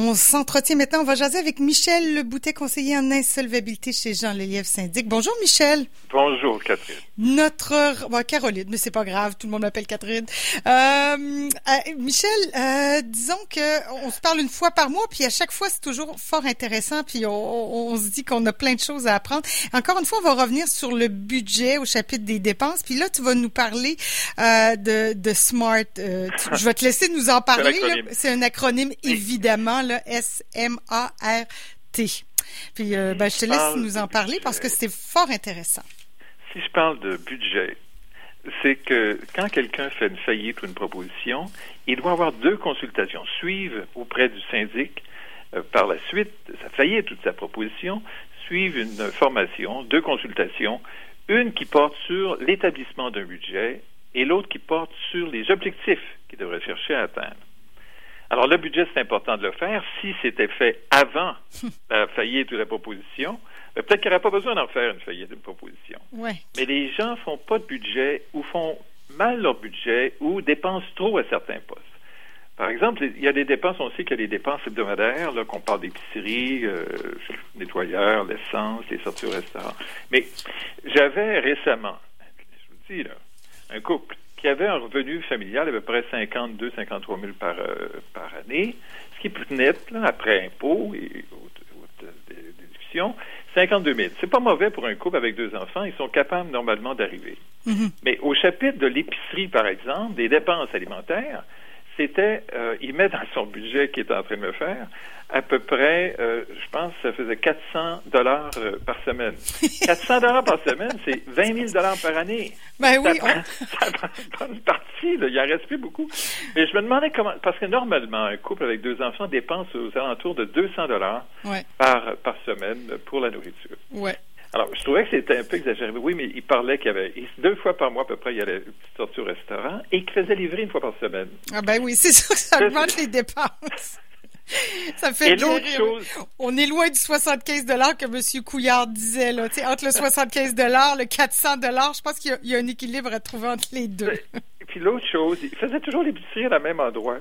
On s'entretient maintenant. On va jaser avec Michel Le Boutet, conseiller en insolvabilité chez Jean Lelièvre Syndic. Bonjour, Michel. Bonjour, Catherine. Notre... Bon, Caroline, mais c'est pas grave. Tout le monde m'appelle Catherine. Euh, euh, Michel, euh, disons que on se parle une fois par mois, puis à chaque fois, c'est toujours fort intéressant, puis on, on se dit qu'on a plein de choses à apprendre. Encore une fois, on va revenir sur le budget au chapitre des dépenses, puis là, tu vas nous parler de, de SMART. Je vais te laisser nous en parler. C'est un acronyme, évidemment, là, S-M-A-R-T. Puis, euh, ben, je te laisse nous en parler parce que c'est fort intéressant. Si je parle de budget, c'est que quand quelqu'un fait une faillite ou une proposition, il doit avoir deux consultations. Suivre auprès du syndic euh, par la suite de sa faillite ou de sa proposition, suivre une formation, deux consultations, une qui porte sur l'établissement d'un budget et l'autre qui porte sur les objectifs qu'il devrait chercher à atteindre. Alors, le budget, c'est important de le faire. Si c'était fait avant la faillite ou la proposition, ben, peut-être qu'il n'y aurait pas besoin d'en faire une faillite ou une proposition. Mais les gens font pas de budget ou font mal leur budget ou dépensent trop à certains postes. Par exemple, il y a des dépenses, on sait qu'il y a des dépenses hebdomadaires, là, qu'on parle d'épicerie, euh, nettoyeur, l'essence, les sorties au restaurant. Mais j'avais récemment, je vous dis, là, un couple qui avait un revenu familial à peu près 52 53 000 par, euh, par année, ce qui est plus net, là, après impôts et autres, déductions, 52 000. C'est pas mauvais pour un couple avec deux enfants. Ils sont capables normalement d'arriver. Mm-hmm. Mais au chapitre de l'épicerie, par exemple, des dépenses alimentaires, c'était, euh, il met dans son budget qu'il est en train de me faire, à peu près, euh, je pense que ça faisait 400 dollars euh, par semaine. 400 dollars par semaine, c'est 20 000 dollars par année. Ben oui. Ça prend, une partie, là. il en reste plus beaucoup. Mais je me demandais comment, parce que normalement, un couple avec deux enfants dépense aux alentours de 200 dollars par, par semaine pour la nourriture. Ouais. Alors, je trouvais que c'était un peu exagéré. Oui, mais il parlait qu'il y avait deux fois par mois à peu près, il y allait sortir au restaurant et qu'il faisait livrer une fois par semaine. Ah ben oui, c'est sûr que ça augmente les dépenses. Ça fait et l'autre chose... On est loin du 75 que M. Couillard disait. Là. entre le 75 le 400 je pense qu'il y, a un équilibre à trouver entre les deux. Et puis l'autre chose, il faisait toujours l'épicerie à la même endroit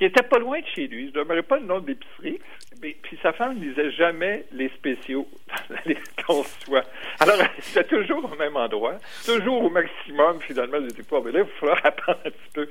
qui était pas loin de chez lui. Je ne donnerai pas le nom de l'épicerie. Mais, puis sa femme ne disait jamais les spéciaux qu'on soit. Alors, c'était toujours au même endroit, toujours au maximum, finalement, disais pas, mais là, il va falloir apprendre un petit peu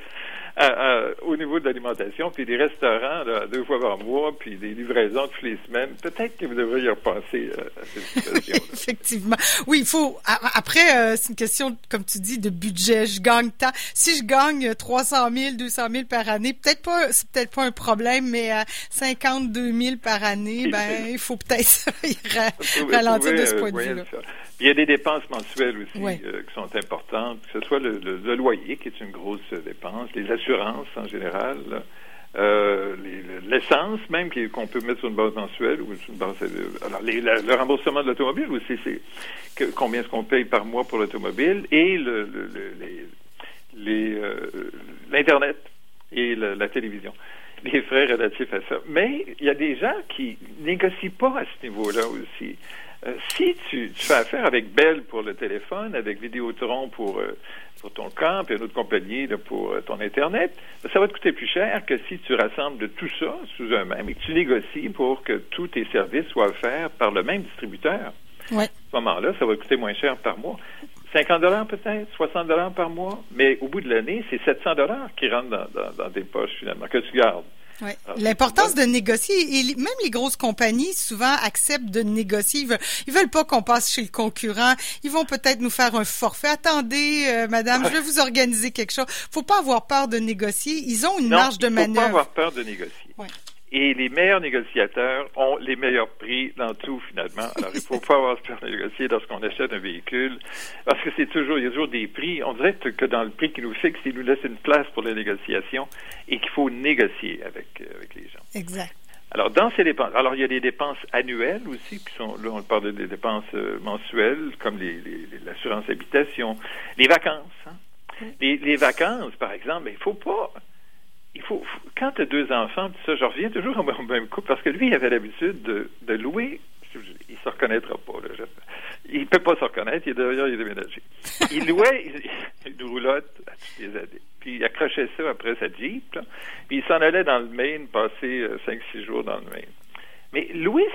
au niveau de l'alimentation, puis des restaurants deux fois par mois, puis des livraisons toutes les semaines. Peut-être que vous devriez y repenser euh, à cette situation. Effectivement. Oui, il faut. Après, euh, c'est une question, comme tu dis, de budget. Je gagne tant. Si je gagne 300 000, 200 000 par année, peut-être pas, c'est peut-être pas un problème, mais à 52 000 par année, ben, il faut peut-être ralentir de ce point de vue-là. Il y a des dépenses mensuelles aussi euh, qui sont importantes, que ce soit le, loyer, qui est une grosse dépense, les assurances en général, euh, l'essence même qu'on peut mettre sur une base mensuelle ou sur une base. Euh, alors, le remboursement de l'automobile aussi, c'est combien est-ce qu'on paye par mois pour l'automobile et le, l'internet et la télévision les frais relatifs à ça. Mais il y a des gens qui négocient pas à ce niveau-là aussi. Euh, si tu, fais affaire avec Bell pour le téléphone, avec Vidéotron pour, euh, pour ton camp, et une autre compagnie pour euh, ton Internet, ça va te coûter plus cher que si tu rassembles tout ça sous un même et que tu négocies pour que tous tes services soient offerts par le même distributeur. À ce moment-là, ça va coûter moins cher par mois. 50 dollars peut-être, 60 dollars par mois, mais au bout de l'année, c'est 700 dollars qui rentrent dans, dans, dans, tes poches finalement, que tu gardes. Ouais. Ah, L'importance de négocier et même les grosses compagnies souvent acceptent de négocier. Ils veulent, veulent pas qu'on passe chez le concurrent. Ils vont peut-être nous faire un forfait. Attendez, euh, madame, je vais vous organiser quelque chose. Faut pas avoir peur de négocier. Ils ont une marge de manœuvre. Faut pas avoir peur de négocier. Ouais. Et les meilleurs négociateurs ont les meilleurs prix dans tout, finalement. Alors, il faut pas avoir peur de négocier lorsqu'on achète un véhicule, parce que c'est toujours, il y a toujours des prix. On dirait que dans le prix qui nous fixe, il nous laisse une place pour les négociations et qu'il faut négocier avec, euh, avec les gens. Exact. Alors, dans ces dépenses, alors il y a des dépenses annuelles aussi, qui sont, là, on parle des dépenses euh, mensuelles, comme les, l'assurance habitation, les vacances. Hein. Les, les, vacances, par exemple, il faut pas il faut, quand tu as deux enfants, ça, je reviens toujours au même coup, parce que lui, il avait l'habitude de, de louer, il se reconnaîtra pas, là, il peut pas se reconnaître, il est d'ailleurs, il est déménagé. Il louait une roulotte à toutes les années. Puis il accrochait ça après sa Jeep, puis il s'en allait dans le Maine, passer 5-6 jours dans le Maine. Mais louer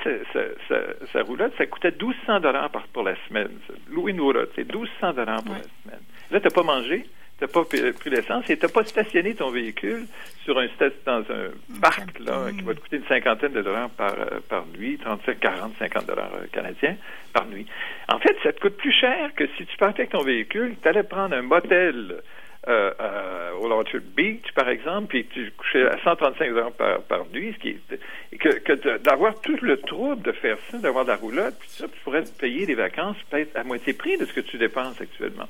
sa, roulotte, ça coûtait 1200 dollars pour la semaine. Louer une roulotte, c'est 1200 dollars pour la semaine. Là, tu n'as pas mangé, tu n'as pas pris l'essence et tu n'as pas stationné ton véhicule sur un dans un parc là, qui va te coûter une cinquantaine de dollars par, euh, par nuit, 35, 40, 50 dollars euh, canadiens par nuit. En fait, ça te coûte plus cher que si tu partais avec ton véhicule, tu allais prendre un motel euh, euh, au Orchard Beach, par exemple, puis tu couchais à 135 heures par, par nuit, ce qui est, que, que d'avoir tout le trouble de faire ça, d'avoir de la roulotte, puis ça, tu pourrais te payer des vacances peut-être à moitié prix de ce que tu dépenses actuellement.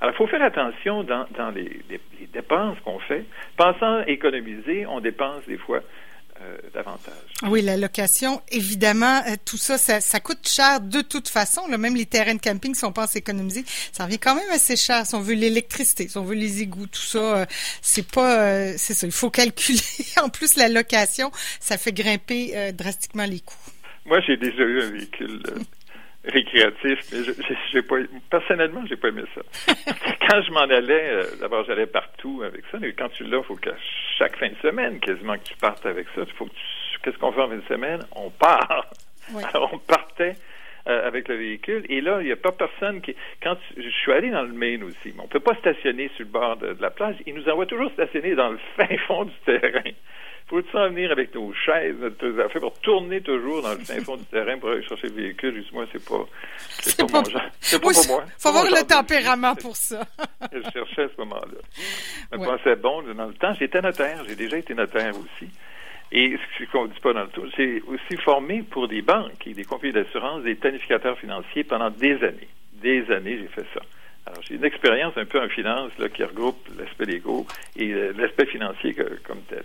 Alors, il faut faire attention dans, dans les, les dépenses qu'on fait. Pensant économiser, on dépense des fois euh, davantage. Oui, la location, évidemment, euh, tout ça, ça, coûte cher de toute façon. Là, même les terrains de camping, si on pense économiser, ça revient quand même assez cher. Si on veut l'électricité, si on veut les égouts, tout ça, euh, c'est pas, c'est ça. Il faut calculer. en plus, la location, ça fait grimper drastiquement les coûts. Moi, j'ai déjà eu un véhicule récréatif, mais je, j'ai pas, personnellement, j'ai pas aimé ça. quand je m'en allais, euh, d'abord, j'allais partout avec ça, mais quand tu l'as, il faut qu'à chaque fin de semaine, quasiment, que tu partes avec ça. Faut que qu'est-ce qu'on fait en fin de semaine? On part. Alors, on partait euh, avec le véhicule. Et là, il n'y a pas personne qui. Quand je suis allé dans le Maine aussi, mais on peut pas stationner sur le bord de, de la plage. Ils nous envoient toujours stationner dans le fin fond du terrain faut s'en venir avec nos chaises, notre affaires, pour tourner toujours dans le fin fond du terrain pour aller chercher le véhicule? Juste-moi, c'est pas, c'est pas, mon genre. C'est pas pour moi. Faut avoir le tempérament pour ça. je cherchais à ce moment-là. Je me pensais bon. Dans le temps, j'étais notaire. J'ai déjà été notaire aussi. Et ce qu'on ne dit pas dans le tout, j'ai aussi formé pour des banques et des compagnies d'assurance des planificateurs financiers pendant des années. Des années, j'ai fait ça. Alors, j'ai une expérience un peu en finance là, qui regroupe l'aspect légaux et euh, l'aspect financier comme tel.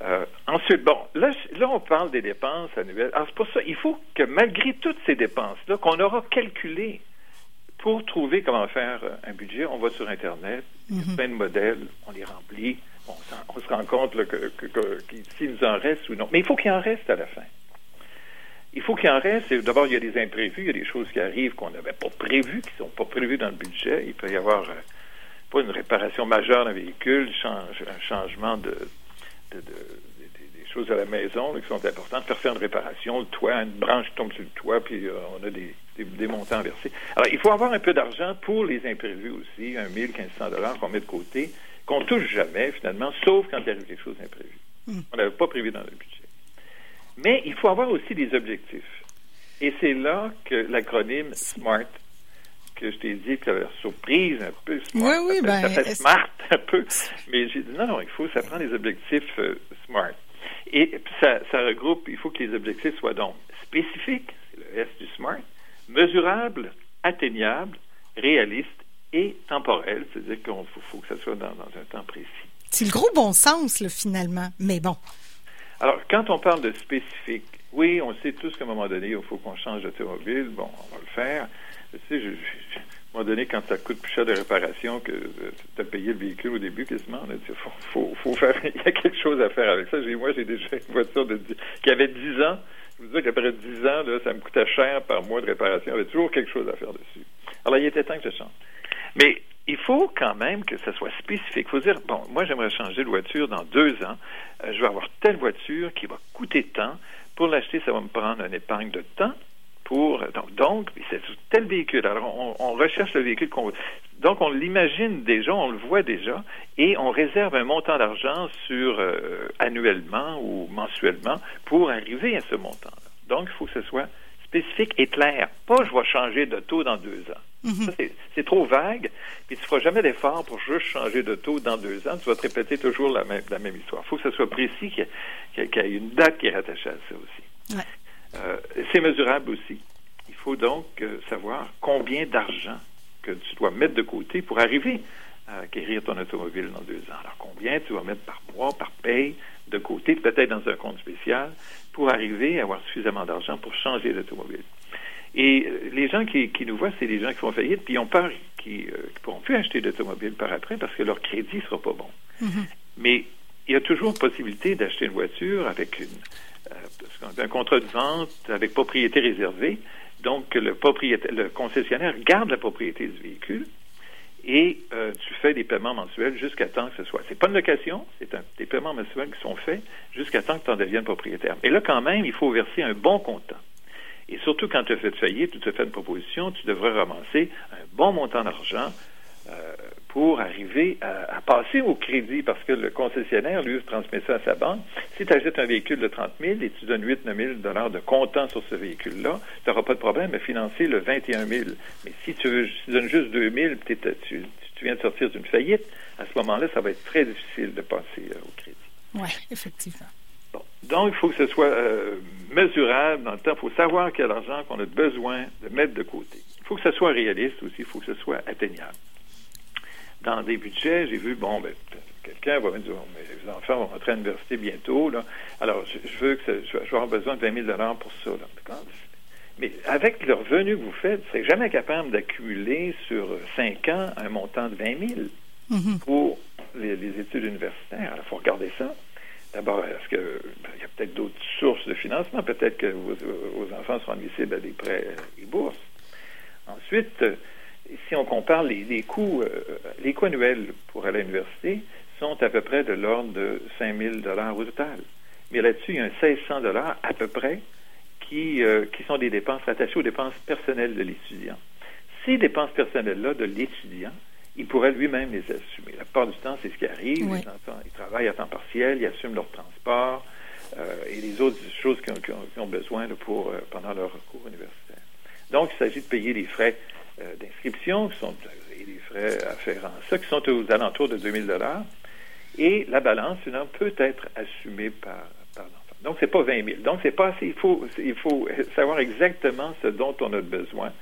Euh, ensuite, bon, là, là, on parle des dépenses annuelles. Alors, c'est pour ça, il faut que malgré toutes ces dépenses-là, qu'on aura calculées pour trouver comment faire euh, un budget, on va sur Internet, il y a mhm. plein de modèles, on les remplit, on, se rend compte que, s'il nous en reste ou non. Mais il faut qu'il en reste à la fin. Il faut qu'il en reste. D'abord, il y a des imprévus, il y a des choses qui arrivent qu'on n'avait pas prévues, qui ne sont pas prévues dans le budget. Il peut y avoir euh, pas une réparation majeure d'un véhicule, un changement de, des choses à la maison qui sont importantes, faire faire une réparation, le toit, une branche tombe sur le toit, puis euh, on a des, des, montants versés. Alors, il faut avoir un peu d'argent pour les imprévus aussi, un 1000, 1500 dollars qu'on met de côté, qu'on touche jamais finalement, sauf quand il arrive quelque chose d'imprévu. Hmm. On n'avait pas prévu dans le budget. Mais il faut avoir aussi des objectifs. Et c'est là que l'acronyme SMART que je t'ai dit, que surprise un peu. Smart, oui, oui, ça, ben, fait smart un peu. Mais j'ai dit non, non, il faut, ça prend des objectifs euh, smart. Et ça, ça regroupe, il faut que les objectifs soient donc spécifiques, c'est le S du smart, mesurables, atteignables, réalistes et temporels, c'est-à-dire qu'il faut, faut, que ça soit dans, un temps précis. C'est le gros bon sens, là, finalement, mais bon. Alors, quand on parle de spécifique, oui, on sait tous qu'à un moment donné, il faut qu'on change d'automobile, bon, on va le faire. Tu sais, à un moment donné, quand ça coûte plus cher de réparation que tu as payé le véhicule au début, quasiment, a dit, faut, faut, faire, il y a quelque chose à faire avec ça. moi, j'ai déjà une voiture de, qui avait 10 ans. Je vous dis qu'après 10 ans, ça me coûtait cher par mois de réparation. Il y avait toujours quelque chose à faire dessus. Alors, il était temps que je change. Mais il faut quand même que ça soit spécifique. Il faut dire, bon, moi, j'aimerais changer de voiture dans deux ans. Euh, je vais avoir telle voiture qui va coûter tant. Pour l'acheter, ça va me prendre une épargne de temps pour donc c'est tel véhicule. Alors on, recherche le véhicule qu'on donc on l'imagine déjà, on le voit déjà, et on réserve un montant d'argent sur euh, annuellement ou mensuellement pour arriver à ce montant-là. Donc il faut que ce soit spécifique et clair. Pas je vais changer de taux dans deux ans. Mm-hmm. C'est trop vague, puis tu ne feras jamais d'effort pour juste changer de taux dans deux ans. Tu vas te répéter toujours la même, la même histoire. Il faut que ce soit précis, qu'il y, ait une date qui est rattachée à ça aussi. Euh, c'est mesurable aussi. Il faut donc euh, savoir combien d'argent que tu dois mettre de côté pour arriver à acquérir ton automobile dans deux ans. Alors, combien tu vas mettre par mois, par paye, de côté, peut-être dans un compte spécial, pour arriver à avoir suffisamment d'argent pour changer d'automobile. Et euh, les gens qui, nous voient, c'est des gens qui font faillite, puis ils ont peur qu'ils ne pourront plus acheter d'automobile par après parce que leur crédit ne sera pas bon. Mm-hmm. Mais il y a toujours possibilité d'acheter une voiture avec une, un contrat de vente avec propriété réservée. Donc, le, propriétaire, le concessionnaire garde la propriété du véhicule et euh, tu fais des paiements mensuels jusqu'à temps que ce soit. C'est pas une location, c'est des paiements mensuels qui sont faits jusqu'à temps que tu en deviennes propriétaire. Et là, quand même, il faut verser un bon comptant. Et surtout quand tu as fait faillite, tu as fait une proposition, tu devrais ramasser un bon montant d'argent euh, pour arriver à, passer au crédit, parce que le concessionnaire, lui, transmet ça à sa banque. Si tu achètes un véhicule de 30 000 et tu donnes 8 9 000 de comptant sur ce véhicule-là, tu n'auras pas de problème à financer le 21 000. Mais si tu, veux, donnes juste 2 000, tu, tu, viens de sortir d'une faillite, à ce moment-là, ça va être très difficile de passer euh, au crédit. Oui, effectivement. Donc, il faut que ce soit euh, mesurable dans le temps. Il faut savoir quel argent qu'on a besoin de mettre de côté. Il faut que ce soit réaliste aussi. Il faut que ce soit atteignable dans des budgets, j'ai vu, bon, ben, quelqu'un va me dire, mais les enfants vont rentrer à l'université bientôt, là. Alors, je, veux que je, vais avoir besoin de 20 000 pour ça, Mais avec le revenu que vous faites, vous ne serez jamais capable d'accumuler sur 5 ans un montant de 20 000 mm-hmm. pour les, études universitaires. Alors, il faut regarder ça. D'abord, est-ce qu'il ben, y a peut-être d'autres sources de financement? Peut-être que vos, vos, enfants seront admissibles à des prêts et bourses. Ensuite, si on compare les, coûts, euh, les coûts annuels pour aller à l'université sont à peu près de l'ordre de 5 000 au total. Mais là-dessus, il y a un 1600 dollars à peu près qui, euh, qui sont des dépenses attachées aux dépenses personnelles de l'étudiant. Ces dépenses personnelles-là de l'étudiant, il pourrait lui-même les assumer. La plupart du temps, c'est ce qui arrive. Ils travaillent à temps partiel, ils assument leur transport euh, et les autres choses qu'ils ont, besoin pour, pendant leur cours universitaire. Donc, il s'agit de payer les frais d'inscription, qui sont et les frais afférents ça, qui sont aux alentours de 2000 dollars. Et la balance, finalement, peut être assumée par, par l'enfant. Donc, c'est pas 20 000. Donc, c'est pas assez. Il faut, il faut savoir exactement ce dont on a besoin.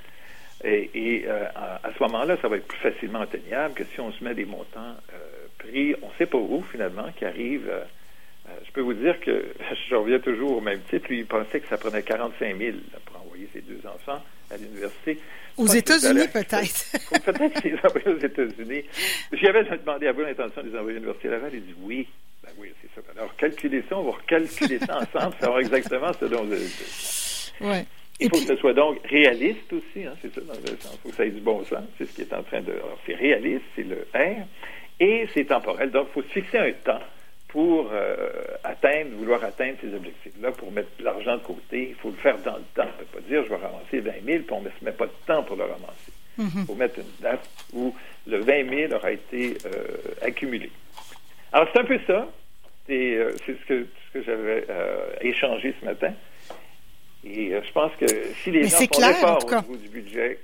Et, euh, à, ce moment-là, ça va être plus facilement atteignable que si on se met des montants euh, pris, on ne sait pas où, finalement, qui arrivent. je peux vous dire que je reviens toujours au même titre. Lui, il pensait que ça prenait 45 000 pour envoyer ses deux enfants à l'université. Aux États-Unis, peut-être. peut-être qu'ils les envoyer aux États-unis. J'avais demandé à vous l'intention de les envoyer à l'Université Laval. Il dit oui. Ben oui, c'est ça. Alors, calculez ça. On va recalculer ça ensemble, savoir exactement ce dont vous avez Ouais. Il faut que ce soit donc réaliste aussi, hein, c'est ça, dans le sens. Il faut que ça ait du bon sens. C'est ce qui est en train de. Alors, c'est réaliste, c'est le R, et c'est temporel. Donc, il faut se fixer un temps pour euh, atteindre, vouloir atteindre ces objectifs-là, pour mettre l'argent de côté, il faut le faire dans le temps. On ne peut pas dire je vais ramasser 20 000 puis on ne se met pas de temps pour le ramasser. Il mhm. faut mettre une date où le 20 000 aura été euh, accumulé. Alors, c'est un peu ça. Euh, c'est ce que, ce que j'avais échangé ce matin. Et je pense que si les gens font clair, au niveau du budget,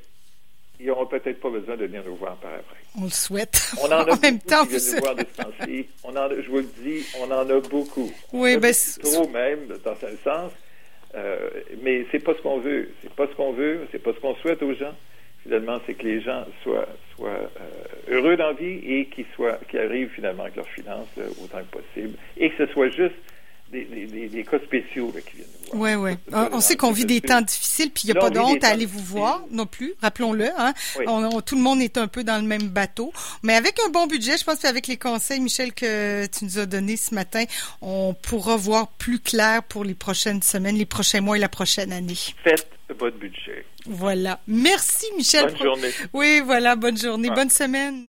ils n'auront peut-être pas besoin de venir nous voir par après. On le souhaite. On en a en même temps, qui nous voir de ce On en, je vous le dis, on en a beaucoup. Oui, ben, trop même, dans un sens. Euh, mais c'est pas ce qu'on veut. C'est pas ce qu'on veut. C'est pas ce qu'on souhaite aux gens. Finalement, c'est que les gens soient, soient euh, heureux dans la vie et qu'ils soient, qu'ils arrivent finalement avec leurs finances euh, autant que possible et que ce soit juste des, des, des, cas spéciaux qui viennent. Oui, oui. On, sait qu'on vit des temps difficiles, puis il n'y a pas de honte à aller vous voir non plus, rappelons-le. Hein? tout le monde est un peu dans le même bateau. Mais avec un bon budget, je pense qu'avec les conseils, Michel, que tu nous as donnés ce matin, on pourra voir plus clair pour les prochaines semaines, les prochains mois et la prochaine année. Faites votre budget. Voilà. Merci, Michel. Bonne journée. Oui, voilà, bonne journée. Bonne semaine.